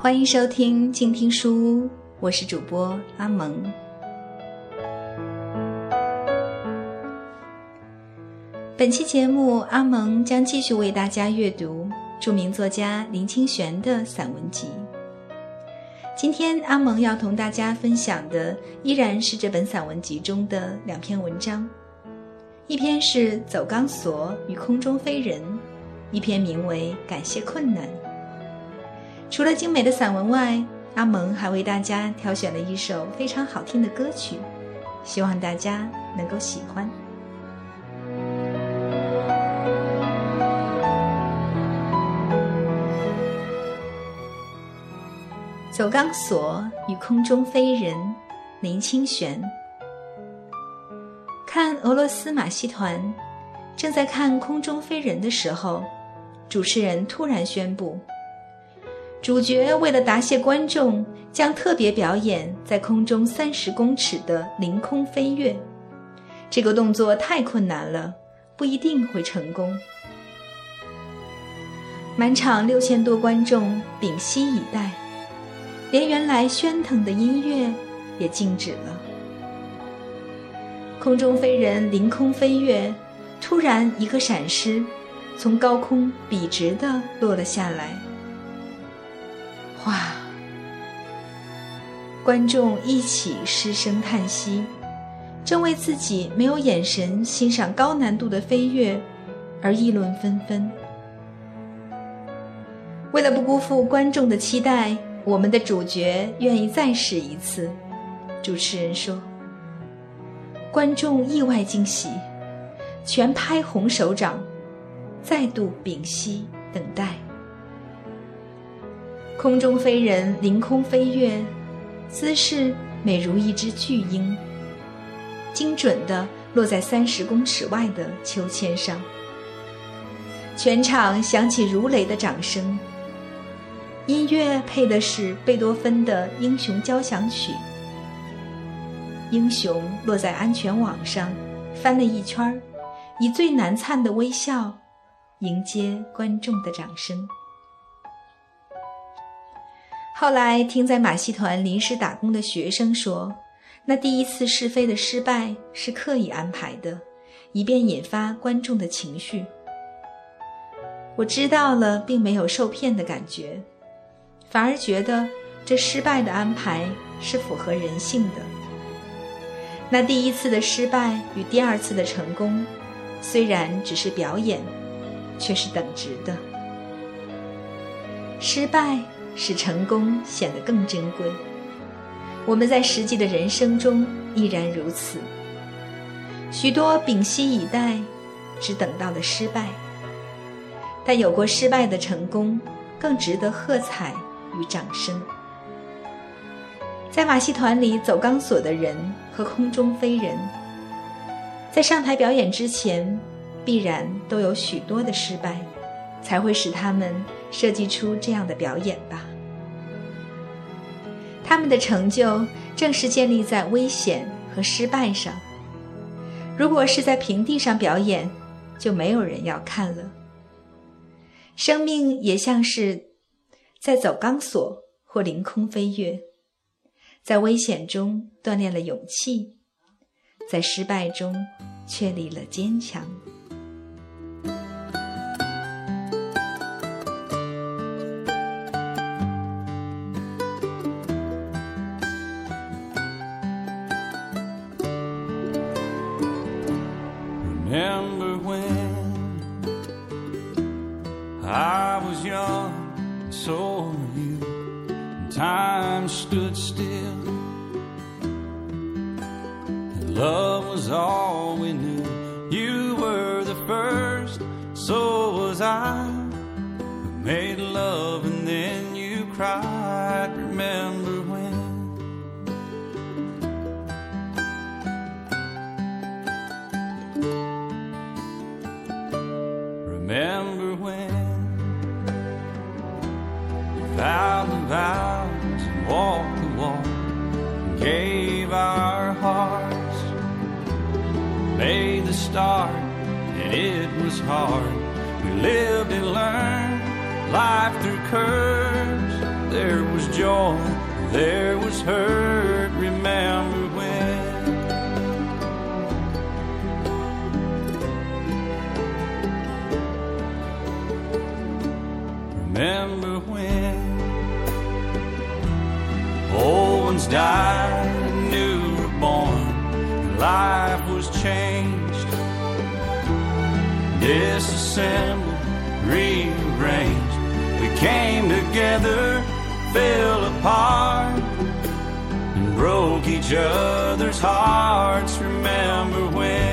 欢迎收听静听书屋，我是主播阿蒙。本期节目，阿蒙将继续为大家阅读著名作家林清玄的散文集。今天，阿蒙要同大家分享的依然是这本散文集中的两篇文章，一篇是《走钢索与空中飞人》，一篇名为《感谢困难》。除了精美的散文外，阿蒙还为大家挑选了一首非常好听的歌曲，希望大家能够喜欢。走钢索与空中飞人，林清玄。看俄罗斯马戏团，正在看空中飞人的时候，主持人突然宣布。主角为了答谢观众，将特别表演在空中三十公尺的凌空飞跃。这个动作太困难了，不一定会成功。满场六千多观众屏息以待，连原来喧腾的音乐也静止了。空中飞人凌空飞跃，突然一个闪失，从高空笔直地落了下来。观众一起失声叹息，正为自己没有眼神欣赏高难度的飞跃而议论纷纷。为了不辜负观众的期待，我们的主角愿意再试一次。主持人说：“观众意外惊喜，全拍红手掌，再度屏息等待。”空中飞人凌空飞跃，姿势美如一只巨鹰，精准地落在三十公尺外的秋千上。全场响起如雷的掌声。音乐配的是贝多芬的《英雄交响曲》。英雄落在安全网上，翻了一圈，以最难灿的微笑迎接观众的掌声。后来听在马戏团临时打工的学生说，那第一次试飞的失败是刻意安排的，以便引发观众的情绪。我知道了，并没有受骗的感觉，反而觉得这失败的安排是符合人性的。那第一次的失败与第二次的成功，虽然只是表演，却是等值的。失败。使成功显得更珍贵。我们在实际的人生中亦然如此。许多屏息以待，只等到了失败。但有过失败的成功，更值得喝彩与掌声。在马戏团里走钢索的人和空中飞人，在上台表演之前，必然都有许多的失败，才会使他们。设计出这样的表演吧。他们的成就正是建立在危险和失败上。如果是在平地上表演，就没有人要看了。生命也像是在走钢索或凌空飞跃，在危险中锻炼了勇气，在失败中确立了坚强。Was I. We made love and then you cried. Remember when? Remember when we vowed the vows and walked the walk and gave our hearts, made the start, and it was hard. We lived and learned, life through curves. There was joy, there was hurt. Rearranged. We came together, fell apart, and broke each other's hearts. Remember when?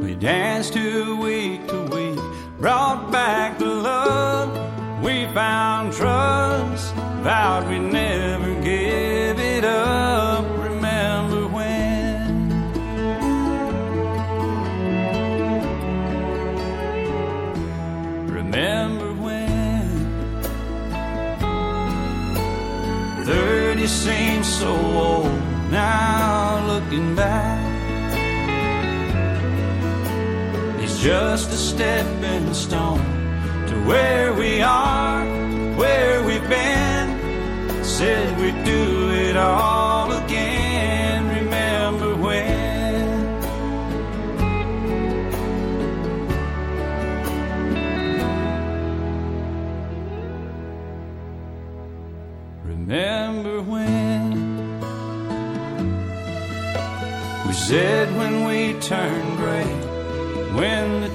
We danced to week to week, brought back the love. We found trust, vowed we'd never give it up. Remember when? Remember when 30 seems so old now looking back Just a stepping stone to where we are, where we've been. Said we'd do it all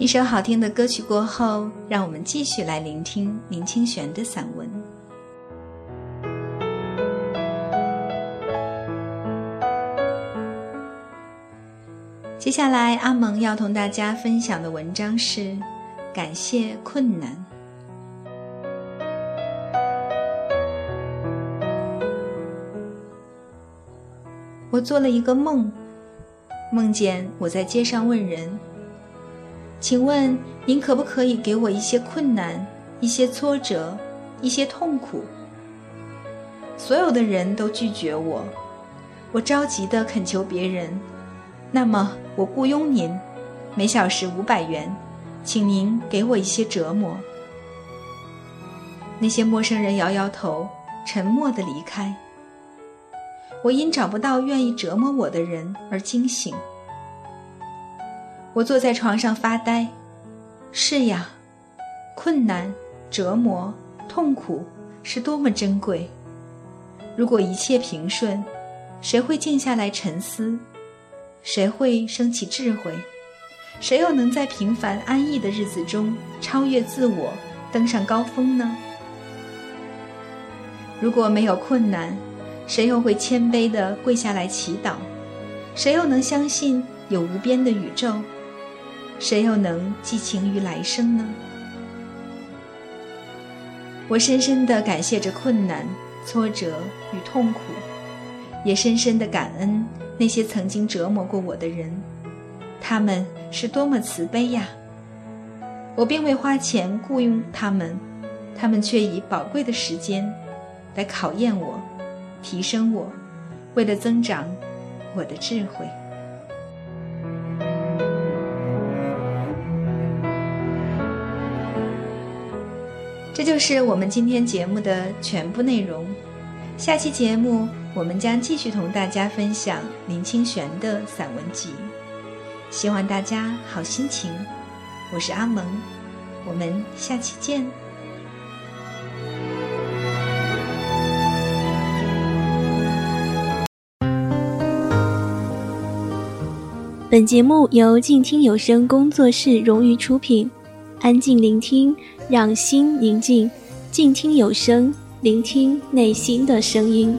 一首好听的歌曲过后，让我们继续来聆听林清玄的散文。接下来，阿蒙要同大家分享的文章是《感谢困难》。我做了一个梦，梦见我在街上问人：“请问您可不可以给我一些困难、一些挫折、一些痛苦？”所有的人都拒绝我，我着急地恳求别人：“那么我雇佣您，每小时五百元，请您给我一些折磨。”那些陌生人摇摇头，沉默地离开。我因找不到愿意折磨我的人而惊醒。我坐在床上发呆。是呀，困难、折磨、痛苦是多么珍贵。如果一切平顺，谁会静下来沉思？谁会升起智慧？谁又能在平凡安逸的日子中超越自我，登上高峰呢？如果没有困难，谁又会谦卑地跪下来祈祷？谁又能相信有无边的宇宙？谁又能寄情于来生呢？我深深地感谢着困难、挫折与痛苦，也深深地感恩那些曾经折磨过我的人，他们是多么慈悲呀！我并未花钱雇佣他们，他们却以宝贵的时间来考验我、提升我，为了增长我的智慧。这就是我们今天节目的全部内容。下期节目我们将继续同大家分享林清玄的散文集。希望大家好心情。我是阿蒙，我们下期见。本节目由静听有声工作室荣誉出品，安静聆听，让心宁静，静听有声，聆听内心的声音。